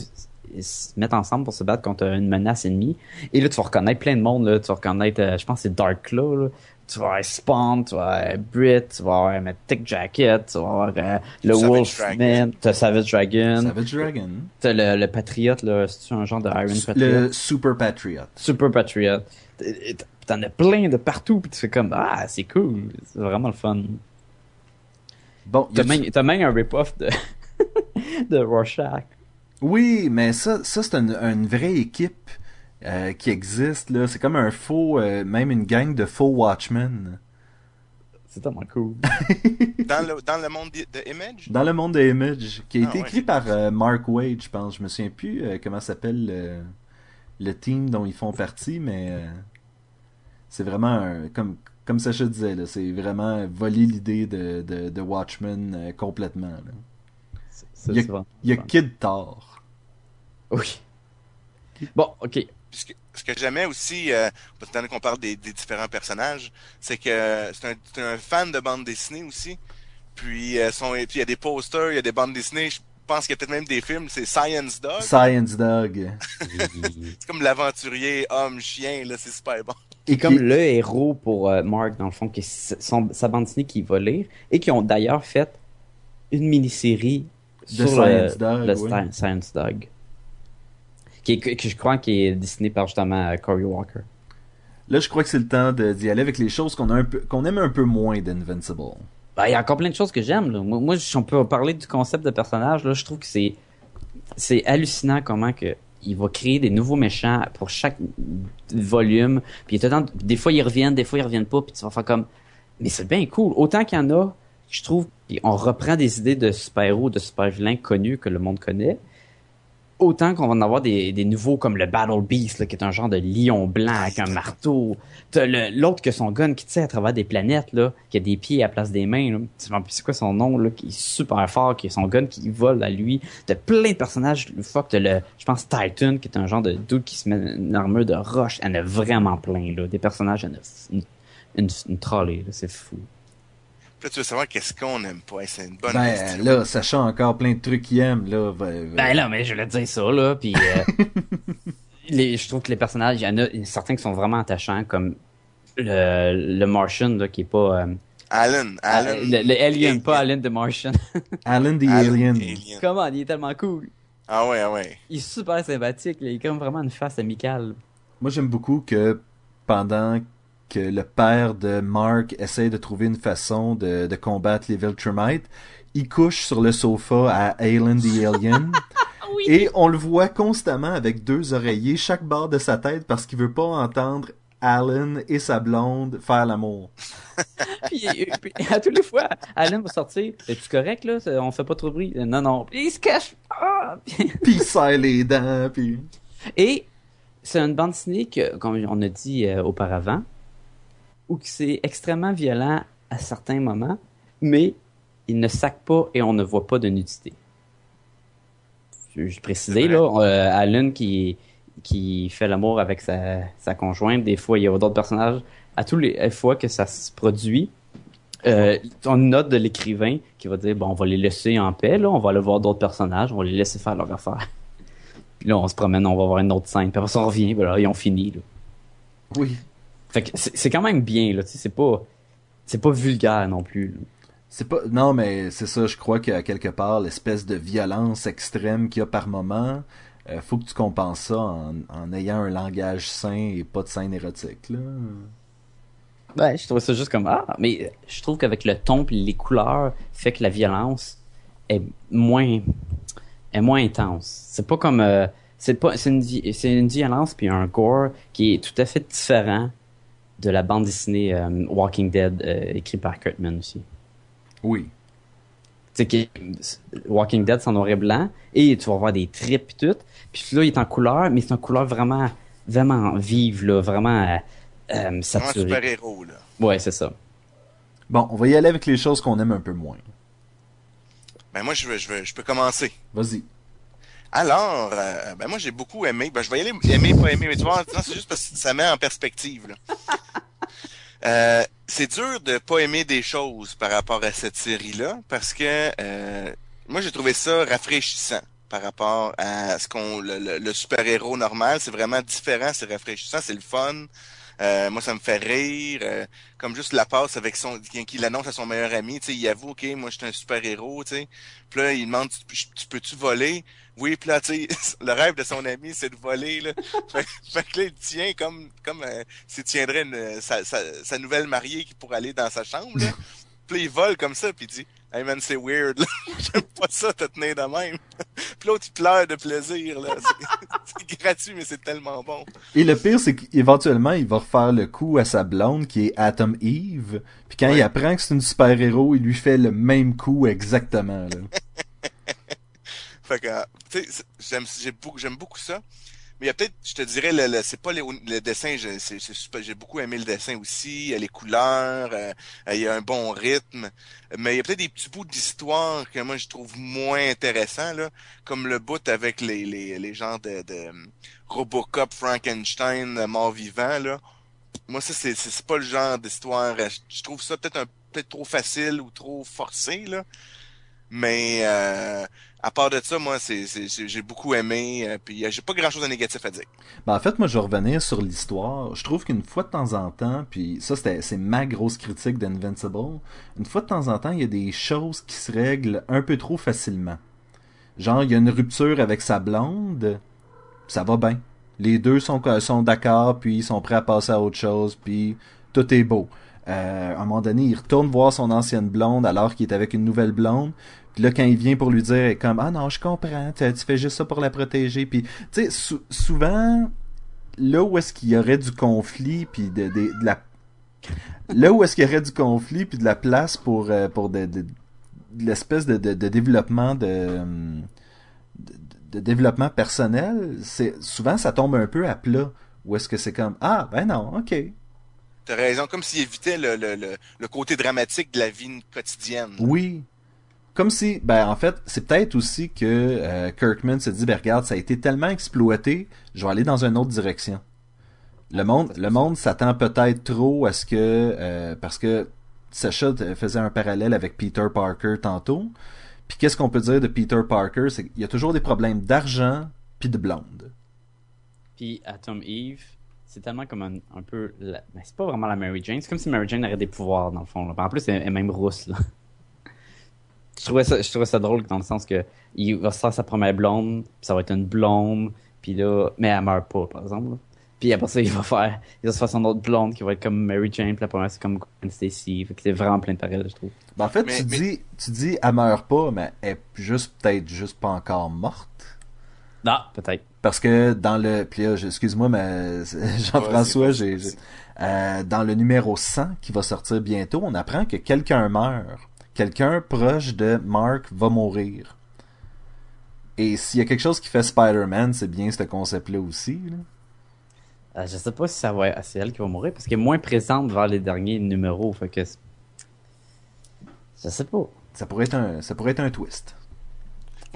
ils se mettent ensemble pour se battre contre une menace ennemie. Et là, tu vas reconnaître plein de monde. Là. Tu vas reconnaître, euh, je pense, c'est Dark Claw. Là. Tu vas avoir Spawn, tu vas avoir Brit, tu vas avoir Thick Jacket, tu vas avoir euh, le Wolfman, Dragon. t'as Savage Dragon, Savage Dragon. t'as le, le Patriote, là, c'est un genre de Iron Patriot. Le Super Patriot. Super Patriot. T'en as plein de partout, puis tu fais comme, ah, c'est cool, c'est vraiment le fun. Bon, y T'as même, même un rip-off de, de Rorschach. Oui, mais ça, ça c'est une, une vraie équipe euh, qui existe. là. C'est comme un faux, euh, même une gang de faux Watchmen. C'est tellement cool. Dans le, dans le monde de Image? Dans le monde de Image, qui a Ah, été ouais. écrit par euh, Mark Wade, je pense. Je me souviens plus euh, comment s'appelle le, le team dont ils font partie, mais euh, c'est vraiment un, comme comme Sacha disait, là, c'est vraiment voler l'idée de, de, de Watchmen euh, complètement. là. Il y a- y. Kid Thor. Oui. Bon, ok. Ce que, ce que j'aimais aussi, euh, pendant qu'on parle des, des différents personnages, c'est que c'est un, un fan de bande dessinée aussi. Puis euh, puis il y a des posters, il y a des bandes dessinées. Je pense qu'il y a peut-être même des films. C'est Science Dog. Science Dog. C'est comme l'aventurier homme-chien, là, c'est super bon. Et comme Qui- le héros pour euh, Mark, dans le fond, qui est son, sa bande dessinée qu'il va lire, et qui ont d'ailleurs fait une mini-série sur Science le, Dog, le oui. Science Dog. Qui est- je crois qui est dessiné par justement euh, Cory Walker. Là, je crois que c'est le temps de- d'y aller avec les choses qu'on a un peu, qu'on aime un peu moins d'Invincible. Ben, il y a encore plein de choses que j'aime. là. Moi, moi, si on peut parler du concept de personnage, là, je trouve que c'est c'est hallucinant comment que il va créer des nouveaux méchants pour chaque volume. Puis il le temps- des fois ils reviennent, des fois ils reviennent pas. Puis tu vas faire comme, mais c'est bien cool. Autant qu'il y en a, je trouve, puis on reprend des idées de super-héros, de super-vilains connus que le monde connaît. Autant qu'on va en avoir des, nouveaux comme le Battle Beast, qui est un genre de lion blanc avec un marteau. L'autre que son gun qui tire à travers des planètes, là, qui a des pieds à la place des mains. C'est quoi son nom, là, qui est super fort, qui a son gun qui vole à lui. T'as plein de personnages. Fuck, t'as le, je pense, Titan, qui est un genre de dude qui se met une armure de roche. Elle en a vraiment plein, là. Des personnages, elle en a une, une, une trolley, là. C'est fou. Là, tu veux savoir qu'est-ce qu'on aime pas? C'est une bonne Ben, question. là, sachant encore plein de trucs qu'il aime, là. va- va- Ben là, mais je voulais te dire ça, là, puis euh, les, je trouve que les personnages, il y en a certains qui sont vraiment attachants, comme le, le Martian, là, qui est pas... euh, Alan, Alan. euh, le, le Alien, pas Alien the Martian. Alan the Alan, Alien. Alien. Comment, il est tellement cool. Ah ouais, ah ouais. Il est super sympathique, là, il a comme vraiment une face amicale. Moi, j'aime beaucoup que pendant que le père de Mark essaie de trouver une façon de, de combattre les Viltrumites, il couche sur le sofa à Alan the Alien. Et on le voit constamment avec deux oreillers chaque bord de sa tête parce qu'il veut pas entendre Alan et sa blonde faire l'amour. puis, puis, à toutes les fois, Alan va sortir. Es-tu correct, là? On fait pas trop de bruit. Non, non. Puis il se cache. Ah! Puis il serre les dents, puis... Et c'est une bande dessinée que, comme on a dit euh, auparavant, où que c'est extrêmement violent à certains moments, mais il ne sac pas et on ne voit pas de nudité. Je, je précisais, là, euh, Alan qui, qui fait l'amour avec sa, sa conjointe, des fois il y a d'autres personnages, à tous les fois que ça se produit, euh, on note de l'écrivain qui va dire bon on va les laisser en paix là on va aller voir d'autres personnages on va les laisser faire leur affaire puis là on se promène on va voir une autre scène puis après ça on revient voilà ils ont fini là. Oui. Fait que c'est c'est quand même bien là tu sais c'est pas c'est pas vulgaire non plus là. C'est pas non mais c'est ça je crois qu'à quelque part l'espèce de violence extrême qu'il y a par moment euh, faut que tu compenses ça en, en ayant un langage sain et pas de scène érotique là. ouais je trouve ça juste comme ah mais je trouve qu'avec le ton puis les couleurs fait que la violence est moins est moins intense c'est pas comme euh, c'est pas c'est une c'est une violence puis un gore qui est tout à fait différent de la bande dessinée euh, Walking Dead euh, écrit par Kurtman aussi Oui. tu sais, qui- Walking Dead, c'est en noir et blanc, et tu vas voir des tripes et tout. Puis là, il est en couleur, mais c'est une couleur vraiment, vraiment vive, là, vraiment euh, euh, Vraiment saturée. super-héros, là. Ouais, c'est ça. Bon, on va y aller avec les choses qu'on aime un peu moins. Ben moi, je, veux- je, veux- je peux commencer. Vas-y. Alors, euh, ben moi, j'ai beaucoup aimé. Ben, je vais y aller aimer, pas aimer, mais tu vois, non, c'est juste parce que ça met en perspective, là. Euh, c'est dur de pas aimer des choses par rapport à cette série-là, parce que euh, moi, j'ai trouvé ça rafraîchissant par rapport à ce qu'on le, le- le super-héros normal. C'est vraiment différent, c'est rafraîchissant, c'est le fun. Euh, moi, ça me fait rire. euh, comme juste la passe avec son qu'il annonce à son meilleur ami. Tu sais, il avoue, OK, moi, je suis un super-héros, tu sais. Puis là, il demande, tu, tu peux-tu voler? Oui, puis là, tu sais, le rêve de son ami, c'est de voler, là. fait, fait que là, il tient comme, comme euh, s'il tiendrait une, sa, sa, sa nouvelle mariée qui pourrait aller dans sa chambre, là. Puis là, il vole comme ça, puis il dit, Hey man, c'est weird, là. J'aime pas ça, te tenir de même. Puis l'autre, il pleure de plaisir, là. C'est- C'est gratuit, mais c'est tellement bon. Et le pire, c'est qu'éventuellement, il va refaire le coup à sa blonde, qui est Atom Eve. Puis quand Ouais. il apprend que c'est une super-héros, il lui fait le même coup exactement, là. Fait que, tu sais, j'aime, j'ai beaucoup, j'aime beaucoup ça. Mais il y a peut-être, je te dirais, le, le- c'est pas les- le dessin, j'ai beaucoup aimé le dessin aussi, les couleurs, euh, euh, il y a un bon rythme. Mais il y a peut-être des petits bouts d'histoire que moi je trouve moins intéressants, là, comme le bout avec les, les, les genres de, de euh, Robocop, Frankenstein, mort-vivant, là. Moi, ça, c'est, c'est pas le genre d'histoire. Je, je trouve ça peut-être un peut-être trop facile ou trop forcé, là. Mais euh, à part de ça, moi, j'ai beaucoup aimé. euh, puis euh, j'ai pas grand-chose de négatif à dire. Ben, en fait, moi, je vais revenir sur l'histoire. Je trouve qu'une fois de temps en temps, puis ça, c'était, c'est ma grosse critique d'Invincible, une fois de temps en temps, il y a des choses qui se règlent un peu trop facilement. Genre, il y a une rupture avec sa blonde, ça va bien. Les deux sont, sont d'accord, puis ils sont prêts à passer à autre chose, puis tout est beau. Euh, à un moment donné, il retourne voir son ancienne blonde alors qu'il est avec une nouvelle blonde. Puis là, quand il vient pour lui dire, elle est comme ah non, je comprends, tu, fais juste ça pour la protéger. Puis tu sais, sou- souvent là où est-ce qu'il y aurait du conflit puis de, de, de la là où est-ce qu'il y aurait du conflit puis de la place pour euh, pour de, l'espèce de, développement de, de de développement personnel, c'est souvent ça tombe un peu à plat. Ou est-ce que c'est comme ah ben non, ok. T'as raison, comme s'il évitait le, le, le, le côté dramatique de la vie quotidienne. Oui. Comme si, ben en fait, c'est peut-être aussi que euh, Kirkman se dit, ben regarde, ça a été tellement exploité, je vais aller dans une autre direction. Le monde, le monde s'attend peut-être trop à ce que, euh, parce que Sacha faisait un parallèle avec Peter Parker tantôt. Puis qu'est-ce qu'on peut dire de Peter Parker, c'est qu'il y a toujours des problèmes d'argent puis de blonde. Puis Atom Eve, c'est tellement comme un, peu. La... Mais c'est pas vraiment la Mary Jane. C'est comme si Mary Jane aurait des pouvoirs, dans le fond. En plus, elle est même rousse. Là. Je, trouvais ça, je trouvais ça drôle dans le sens que il va se faire sa première blonde, puis ça va être une blonde, puis là. Mais elle meurt pas, par exemple. là. Puis après ça, il va faire. Il va se faire son autre blonde qui va être comme Mary Jane, puis la première, c'est comme Gwen Stacy. Fait que c'est vraiment plein de parallèles, je trouve. Ben, en fait, Mais- tu mais- dis, tu dis, elle meurt pas, mais elle est juste peut-être juste pas encore morte. Ah, peut-être. Parce que dans le. Puis là, excuse-moi, mais Jean-François, j'ai- euh, dans le numéro 100 qui va sortir bientôt, on apprend que quelqu'un meurt. Quelqu'un proche de Mark va mourir. Et s'il y a quelque chose qui fait Spider-Man, c'est bien ce concept-là aussi. là. Euh, je sais pas si ça va c'est elle qui va mourir parce qu'elle est moins présente vers les derniers numéros. Fait que. Je sais pas. Ça pourrait être un, ça pourrait être un twist.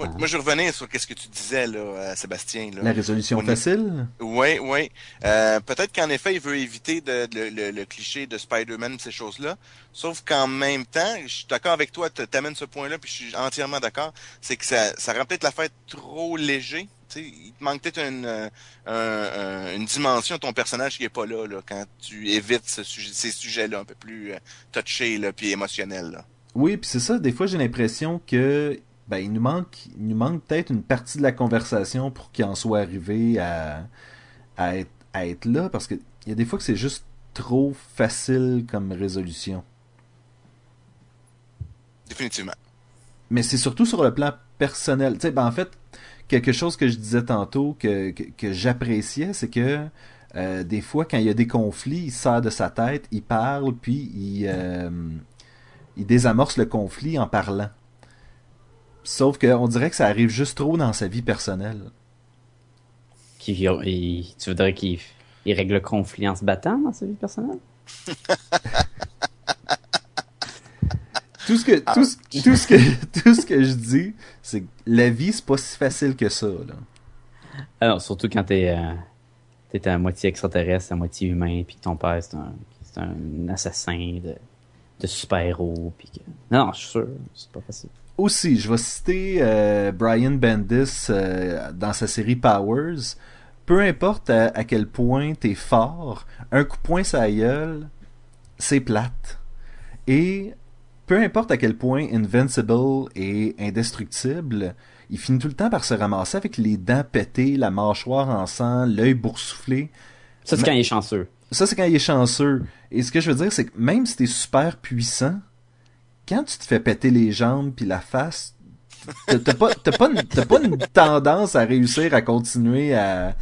Moi, Ah. moi, je revenais sur qu'est-ce que tu disais, là, euh, Sébastien. Là. La résolution est- facile? Oui, oui. Euh, peut-être qu'en effet, il veut éviter de, le, le- le cliché de Spider-Man, ces choses-là. Sauf qu'en même temps, je suis d'accord avec toi, tu amènes ce point-là, puis je suis entièrement d'accord. C'est que ça, ça rend peut-être l'affaire trop léger. Il te manque peut-être une, euh, un- un- une dimension de ton personnage qui est pas là, là quand tu évites ce sujet, ces sujets-là un peu plus touchés là, puis émotionnels. Là. Oui, puis c'est ça, des fois j'ai l'impression que ben il nous manque il nous manque peut-être une partie de la conversation pour qu'il en soit arrivé à, à, être, à être là parce que il y a des fois que c'est juste trop facile comme résolution. Définitivement. Mais c'est surtout sur le plan personnel. Tu sais, ben en fait, quelque chose que je disais tantôt que, que, que j'appréciais, c'est que euh, des fois, quand il y a des conflits, il sort de sa tête, il parle, puis il, euh, il désamorce le conflit en parlant. Sauf qu'on dirait que ça arrive juste trop dans sa vie personnelle. Qui, il- tu voudrais qu'il il règle le conflit en se battant dans sa vie personnelle? Tout ce que, tout, ce- tout ce que, tout ce que je dis, c'est que la vie, c'est pas si facile que ça, là. Ah non, surtout quand t'es euh, t'es à moitié extraterrestre, à moitié humain, puis que ton père c'est un, c'est un assassin de, de super-héros, puis que... Non, non, je suis sûr, c'est pas facile. Aussi, je vais citer euh, Brian Bendis euh, dans sa série Powers. Peu importe à, à quel point t'es fort, un coup de poing la gueule, c'est plate. Et peu importe à quel point Invincible est indestructible, il finit tout le temps par se ramasser avec les dents pétées, la mâchoire en sang, l'œil boursouflé. Ça, c'est quand il est chanceux. Ça, c'est quand il est chanceux. Et ce que je veux dire, c'est que même si t'es super puissant, quand tu te fais péter les jambes puis la face, t'as pas, t'as pas, une- t'as pas une tendance à réussir à continuer à,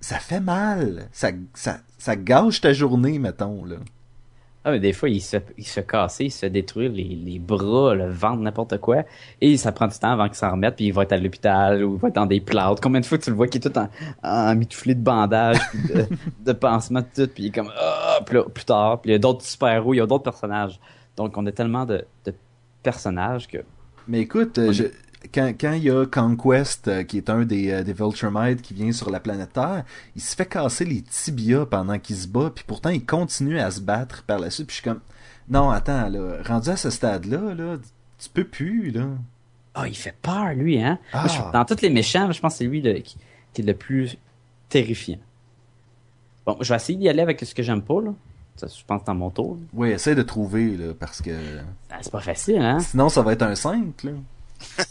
ça fait mal, ça, ça, ça gâche ta journée, mettons là. Ah, mais des fois, il se, il se il se fait détruire les, les bras, le ventre, n'importe quoi. Et ça prend du temps avant qu'il s'en remette, puis il va être à l'hôpital ou il va être dans des plâtres. Combien de fois tu le vois qui est tout en, en mitouflé de bandages, de, de pansements, tout, puis il est comme, ah, puis là, plus tard. Puis il y a d'autres super-héros, il y a d'autres personnages. Donc, on a tellement de, de personnages que Mais écoute, je- quand, quand il y a Conquest, euh, qui est un des, euh, des qui vient sur la planète Terre, il se fait casser les tibias pendant qu'il se bat, puis pourtant il continue à se battre par la suite, puis je suis comme, non, attends, là, rendu à ce stade-là, là, tu peux plus, là. Ah, il fait peur, lui, hein? Ah. Moi, je- dans tous les méchants, je pense que c'est lui le- qui, qui est le plus terrifiant. Bon, je vais essayer d'y aller avec ce que j'aime pas, là. Ça, je pense que c'est dans mon tour. Oui, essaie de trouver, là, parce que Ah, c'est pas facile, hein? sinon ça va être un 5, là.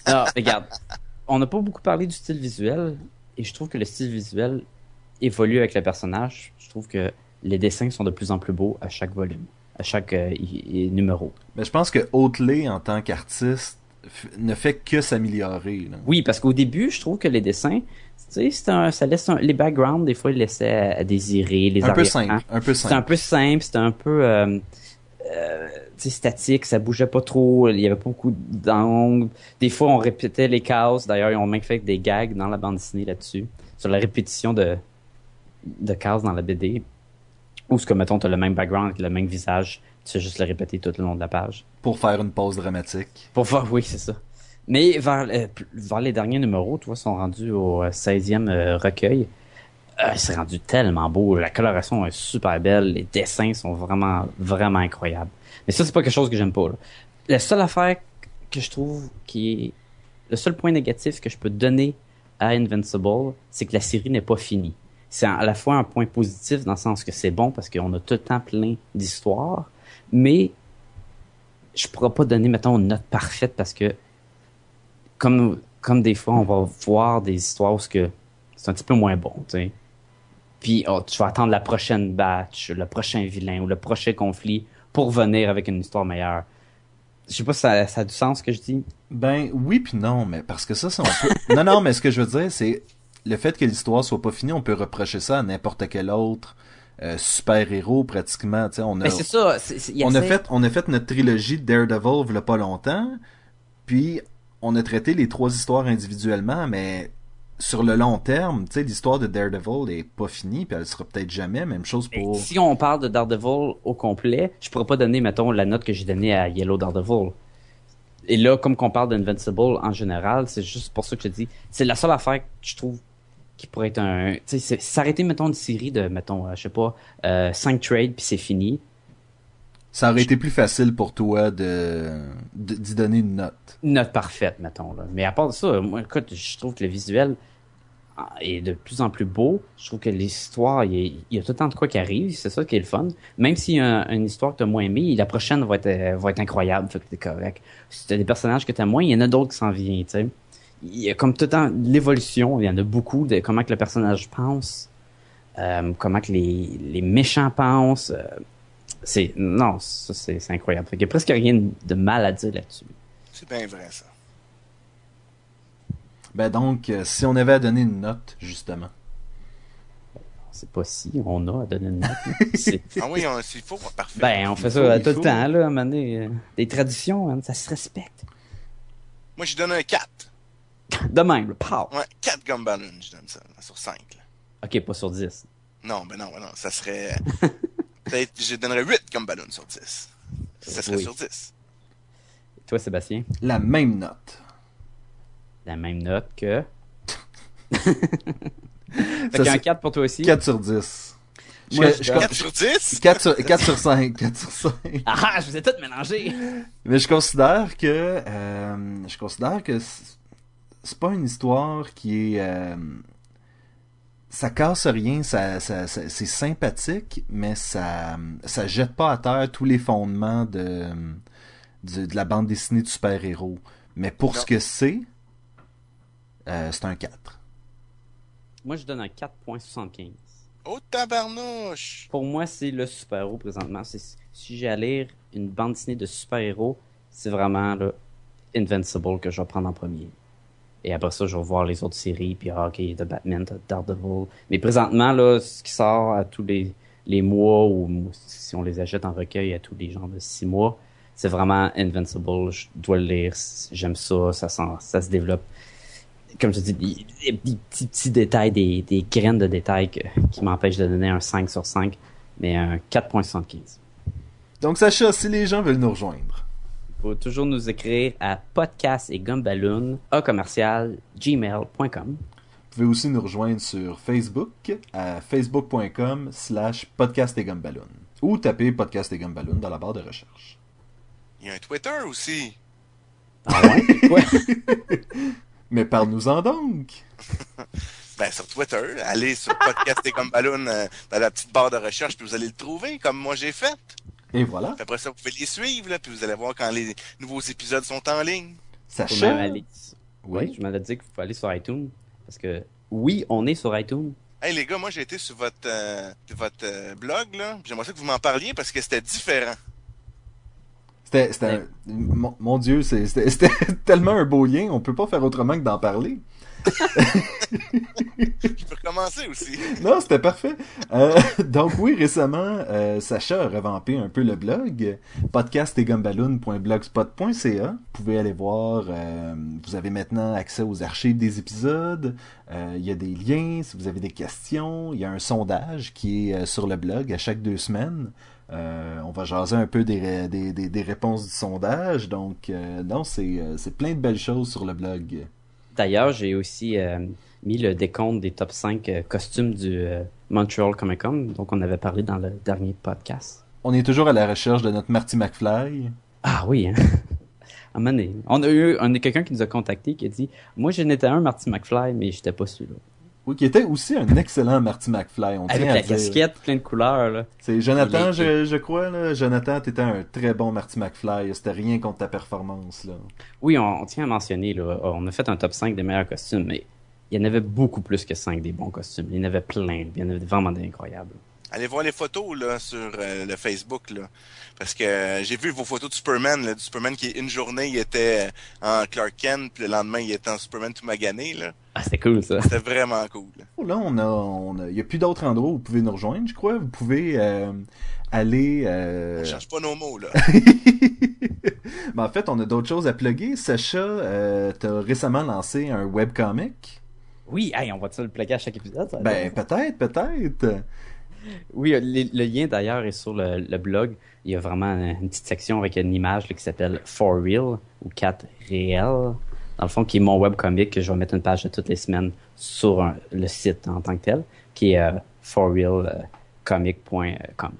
Ah, regarde. On n'a pas beaucoup parlé du style visuel, et je trouve que le style visuel évolue avec le personnage. Je trouve que les dessins sont de plus en plus beaux à chaque volume, à chaque euh, numéro. Mais je pense que Oatley, en tant qu'artiste, ne fait que s'améliorer. Oui, parce qu'au début, je trouve que les dessins, tu sais, un, ça laisse un- les backgrounds, des fois, ils laissaient à, désirer, les Un peu simple, un peu C'était un peu simple, c'était un peu euh, euh, sais, statique, ça bougeait pas trop, il y avait pas beaucoup d'angles. Des fois, on répétait les cases. D'ailleurs, ils ont même fait des gags dans la bande dessinée là-dessus, sur la répétition de, de cases dans la BD. Ou ce que, mettons, t'as le même background le même visage, tu fais juste le répéter tout le long de la page. Pour faire une pause dramatique. Pour voir, oui, c'est ça. Mais vers, euh, vers les derniers numéros, tu vois, sont rendus au euh, 16e euh, recueil. Euh, c'est rendu tellement beau. La coloration est super belle. Les dessins sont vraiment, vraiment incroyables. Mais ça, c'est pas quelque chose que j'aime pas. Là. La seule affaire que je trouve qui est... Le seul point négatif que je peux donner à Invincible, c'est que la série n'est pas finie. C'est à la fois un point positif dans le sens que c'est bon parce qu'on a tout le temps plein d'histoires, mais je pourrais pas donner, mettons, une note parfaite parce que comme, comme des fois, on va voir des histoires où c'est un petit peu moins bon, tu sais. Puis oh, tu vas attendre la prochaine batch, le prochain vilain ou le prochain conflit pour venir avec une histoire meilleure. Je sais pas si ça, ça a du sens ce que je dis. Ben oui puis non, mais parce que ça, ça on peut... non, non, mais ce que je veux dire, c'est le fait que l'histoire soit pas finie, on peut reprocher ça à n'importe quel autre euh, super-héros pratiquement. Tu sais, on a, Mais c'est ça. c'est- c'est- on a fait, on a fait notre trilogie de Daredevil il y a pas longtemps, puis on a traité les trois histoires individuellement, mais sur le long terme, tu sais, l'histoire de Daredevil est pas finie, puis elle sera peut-être jamais. Même chose pour. Si on parle de Daredevil au complet, je pourrais pas donner, mettons, la note que j'ai donnée à Yellow Daredevil. Et là, comme qu'on parle d'Invincible en général, c'est juste pour ça que je te dis, c'est la seule affaire que je trouve qui pourrait être un... Tu sais, s'arrêter, mettons, une série de, mettons, euh, je sais pas, euh, 5 trades, puis c'est fini. Ça aurait été plus facile pour toi de d'y donner une note. Une note parfaite, mettons. Là. Mais à part ça, moi, écoute, je trouve que le visuel ah, est de plus en plus beau. Je trouve que l'histoire, il y, a, tout le temps de quoi qui arrive. C'est ça qui est le fun. Même s'il y a un- une histoire que t'as moins aimée, la prochaine va être, euh, va être incroyable. Fait que t'es correct. Si t'as des personnages que t'aimes moins, il y en a d'autres qui s'en viennent, tu sais. Il y a comme tout le temps l'évolution. Il y en a beaucoup de comment que le personnage pense. euh, comment que les, les méchants pensent. euh, c'est, non, ça, c'est, c'est incroyable. Fait qu'il y a presque rien de mal à dire là-dessus. C'est bien vrai, ça. Ben donc, euh, si on avait à donner une note, justement. C'est pas si on a à donner une note. C'est- Ah oui, on- s'il faut, parfait. ben, on fait Il ça euh, il tout faut. le temps, là, à un moment donné, euh, Des traditions, hein, ça se respecte. Moi, je donne un 4. De même, là, pow! Ouais, 4 gum balloons, je donne ça, sur 5. Ok, pas sur 10. Non, ben non, ben non, ça serait... Peut-être, je donnerais 8 gum balloons sur 10. Ça serait Oui. sur 10. Et toi, Sébastien, La même note. la même note que? fait qu'un c'est 4 pour toi aussi. 4 sur 10. Je- Moi, je- je- 4 sur 10? 4 sur, 4 sur 5. 4 sur 5. Ah ah, je vous ai tout mélangé! Mais je considère que euh, je considère que c'est c'est pas une histoire qui est euh, ça casse rien, ça, ça, ça- c'est sympathique, mais ça ça jette pas à terre tous les fondements de de, de la bande dessinée de super-héros. Mais pour Non. ce que c'est, euh, c'est un 4. Moi, je donne un 4.75. Oh, tabarnouche! Pour moi, c'est le super-héros présentement. Si j'ai à lire une bande dessinée de super-héros, c'est vraiment là, Invincible que je vais prendre en premier. Et après ça, je vais voir les autres séries, puis ah, ok, The Batman, The Daredevil. Mais présentement, là, ce qui sort à tous les, les mois, ou si on les achète en recueil à tous les gens de six mois, c'est vraiment Invincible. Je dois le lire. J'aime ça. Ça, sent, ça se développe. Comme je dis, des, des petits, petits détails, des, des graines de détails que- qui m'empêchent de donner un 5 sur 5, mais un 4.75. Donc, Sacha, si les gens veulent nous rejoindre, faut toujours nous écrire à podcast et gumballoon, à commercial, gmail.com. vous pouvez aussi nous rejoindre sur Facebook à facebook.com slash podcast et gumballoon ou taper podcast et gumballoon dans la barre de recherche. Il y a un Twitter aussi. Ah ouais? Ouais. Mais parle-nous-en donc! Ben, sur Twitter, allez sur Podcast et comme Balloon euh, dans la petite barre de recherche, puis vous allez le trouver, comme moi j'ai fait. Et voilà. Puis après ça, vous pouvez les suivre, là, puis vous allez voir quand les nouveaux épisodes sont en ligne. Sacha, aller- Oui, je m'en ai dit qu'il faut aller sur iTunes. Parce que, oui, on est sur iTunes. Hey les gars, moi j'ai été sur votre euh, votre euh, blog, là. puis J'aimerais ça que vous m'en parliez parce que c'était différent. c'était, c'était un- mon, mon Dieu, c'était tellement un beau lien, on peut pas faire autrement que d'en parler. Je peux recommencer aussi. Non, c'était parfait. Euh, donc oui, récemment, euh, Sacha a revampé un peu le blog, podcastetgumballoon.blogspot.ca. Vous pouvez aller voir, euh, vous avez maintenant accès aux archives des épisodes, il y a des liens, si vous avez des questions, il y a un sondage qui est sur le blog à chaque deux semaines. On va jaser un peu des, des, des, des réponses du sondage, donc non, c'est plein de belles choses sur le blog. D'ailleurs, j'ai aussi euh, mis le décompte des top 5 euh, costumes du euh, Montreal Comic Con, donc on avait parlé dans le dernier podcast. On est toujours à la recherche de notre Marty McFly. Ah oui, hein? À un moment donné, on a eu on a quelqu'un qui nous a contacté qui a dit Moi, j'en étais un Marty McFly, mais j'étais pas celui-là. Oui, qui était aussi un excellent Marty McFly. On Avec tient à la casquette, plein de couleurs, là. C'est Jonathan, je, je crois, là. Jonathan, t'étais un très bon Marty McFly. C'était rien contre ta performance, là. Oui, on, on tient à mentionner, là, on a fait un top 5 des meilleurs costumes, mais il y en avait beaucoup plus que 5 des bons costumes. Il y en avait plein, il y en avait vraiment des incroyables. Allez voir les photos là sur euh, le Facebook là, parce que euh, j'ai vu vos photos de Superman, là, du Superman qui une journée il était euh, en Clark Kent, puis le lendemain il était en Superman tout magané là. Ah, c'était cool, ça. C'était vraiment cool. Oh, Là, on a, on a, il y a plus d'autres endroits où vous pouvez nous rejoindre, je crois. Vous pouvez euh, aller. Euh... On cherche pas nos mots là. Ben, en fait, on a d'autres choses à plugger. Sacha, euh, t'as récemment lancé un webcomic. Oui, hey, on va-tu le plugger à chaque épisode? ça? Ben, peut-être, peut-être. Oui, le, le lien d'ailleurs est sur le, le blog. Il y a vraiment une petite section avec une image là, qui s'appelle For Real ou 4 réel. Dans le fond, qui est mon webcomic que je vais mettre une page de toutes les semaines sur un- le site en tant que tel, qui est euh, forrealcomic.com.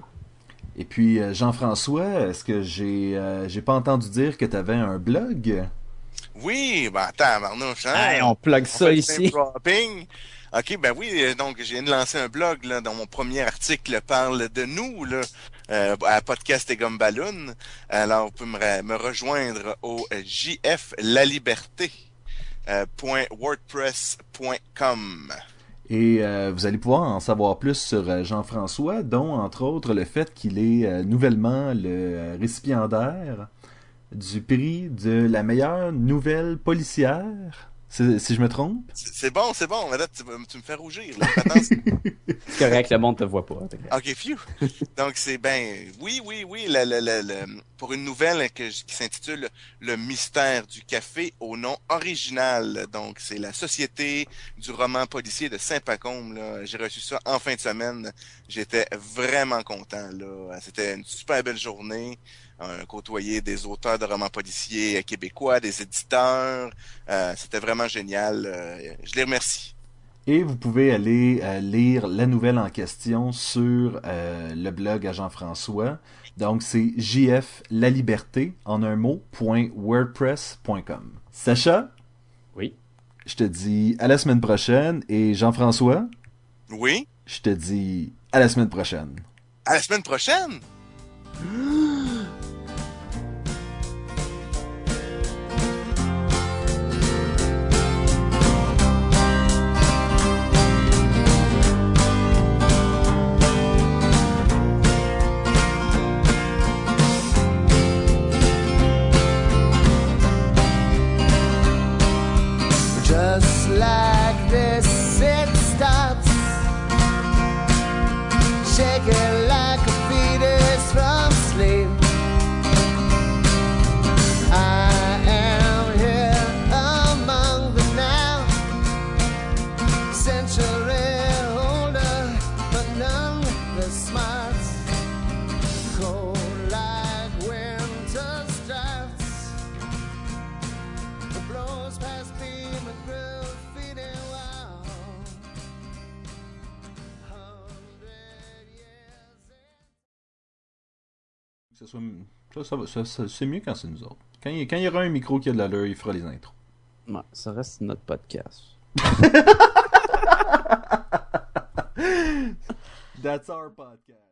Et puis, euh, Jean-François, est-ce que j'ai euh, j'ai pas entendu dire que t'avais un blog? Oui, ben attends, Marnouche, hein? Hey, on plug On ça fait ici. Ok, ben oui, euh, donc j'ai lancer un blog là, dont mon premier article parle de nous là, euh, à podcast et gomme. Alors, vous pouvez me, re- me rejoindre au euh, JF La Liberté. euh, point wordpress.com. Et vous allez pouvoir en savoir plus sur Jean-François, dont entre autres le fait qu'il est nouvellement le récipiendaire du prix de la meilleure nouvelle policière. Si, je me trompe? C'est bon, c'est bon. Madame, tu, me- tu me fais rougir. C'est correct, le monde te voit pas. OK, phew. Donc, c'est ben, oui, oui, oui, le, le, le, le- pour une nouvelle que, qui s'intitule Le mystère du café au nom original. Donc, c'est la Société du roman policier de Saint-Pacôme. J'ai reçu ça en fin de semaine. J'étais vraiment content. C'était une super belle journée. Euh, côtoyer des auteurs de romans policiers québécois, des éditeurs. Euh, C'était vraiment génial. Euh, je les remercie. Et vous pouvez aller euh, lire la nouvelle en question sur euh, le blog à Jean-François. Donc c'est JF La Liberté en un mot point wordpress.com. Sacha, Oui. je te dis à la semaine prochaine et Jean-François, Oui. je te dis à la semaine prochaine. À la semaine prochaine! ça, ça c'est mieux quand c'est nous autres. Quand il, quand il y aura un micro qui a de l'allure, il fera les intros. Ouais, ça reste notre podcast. That's our podcast.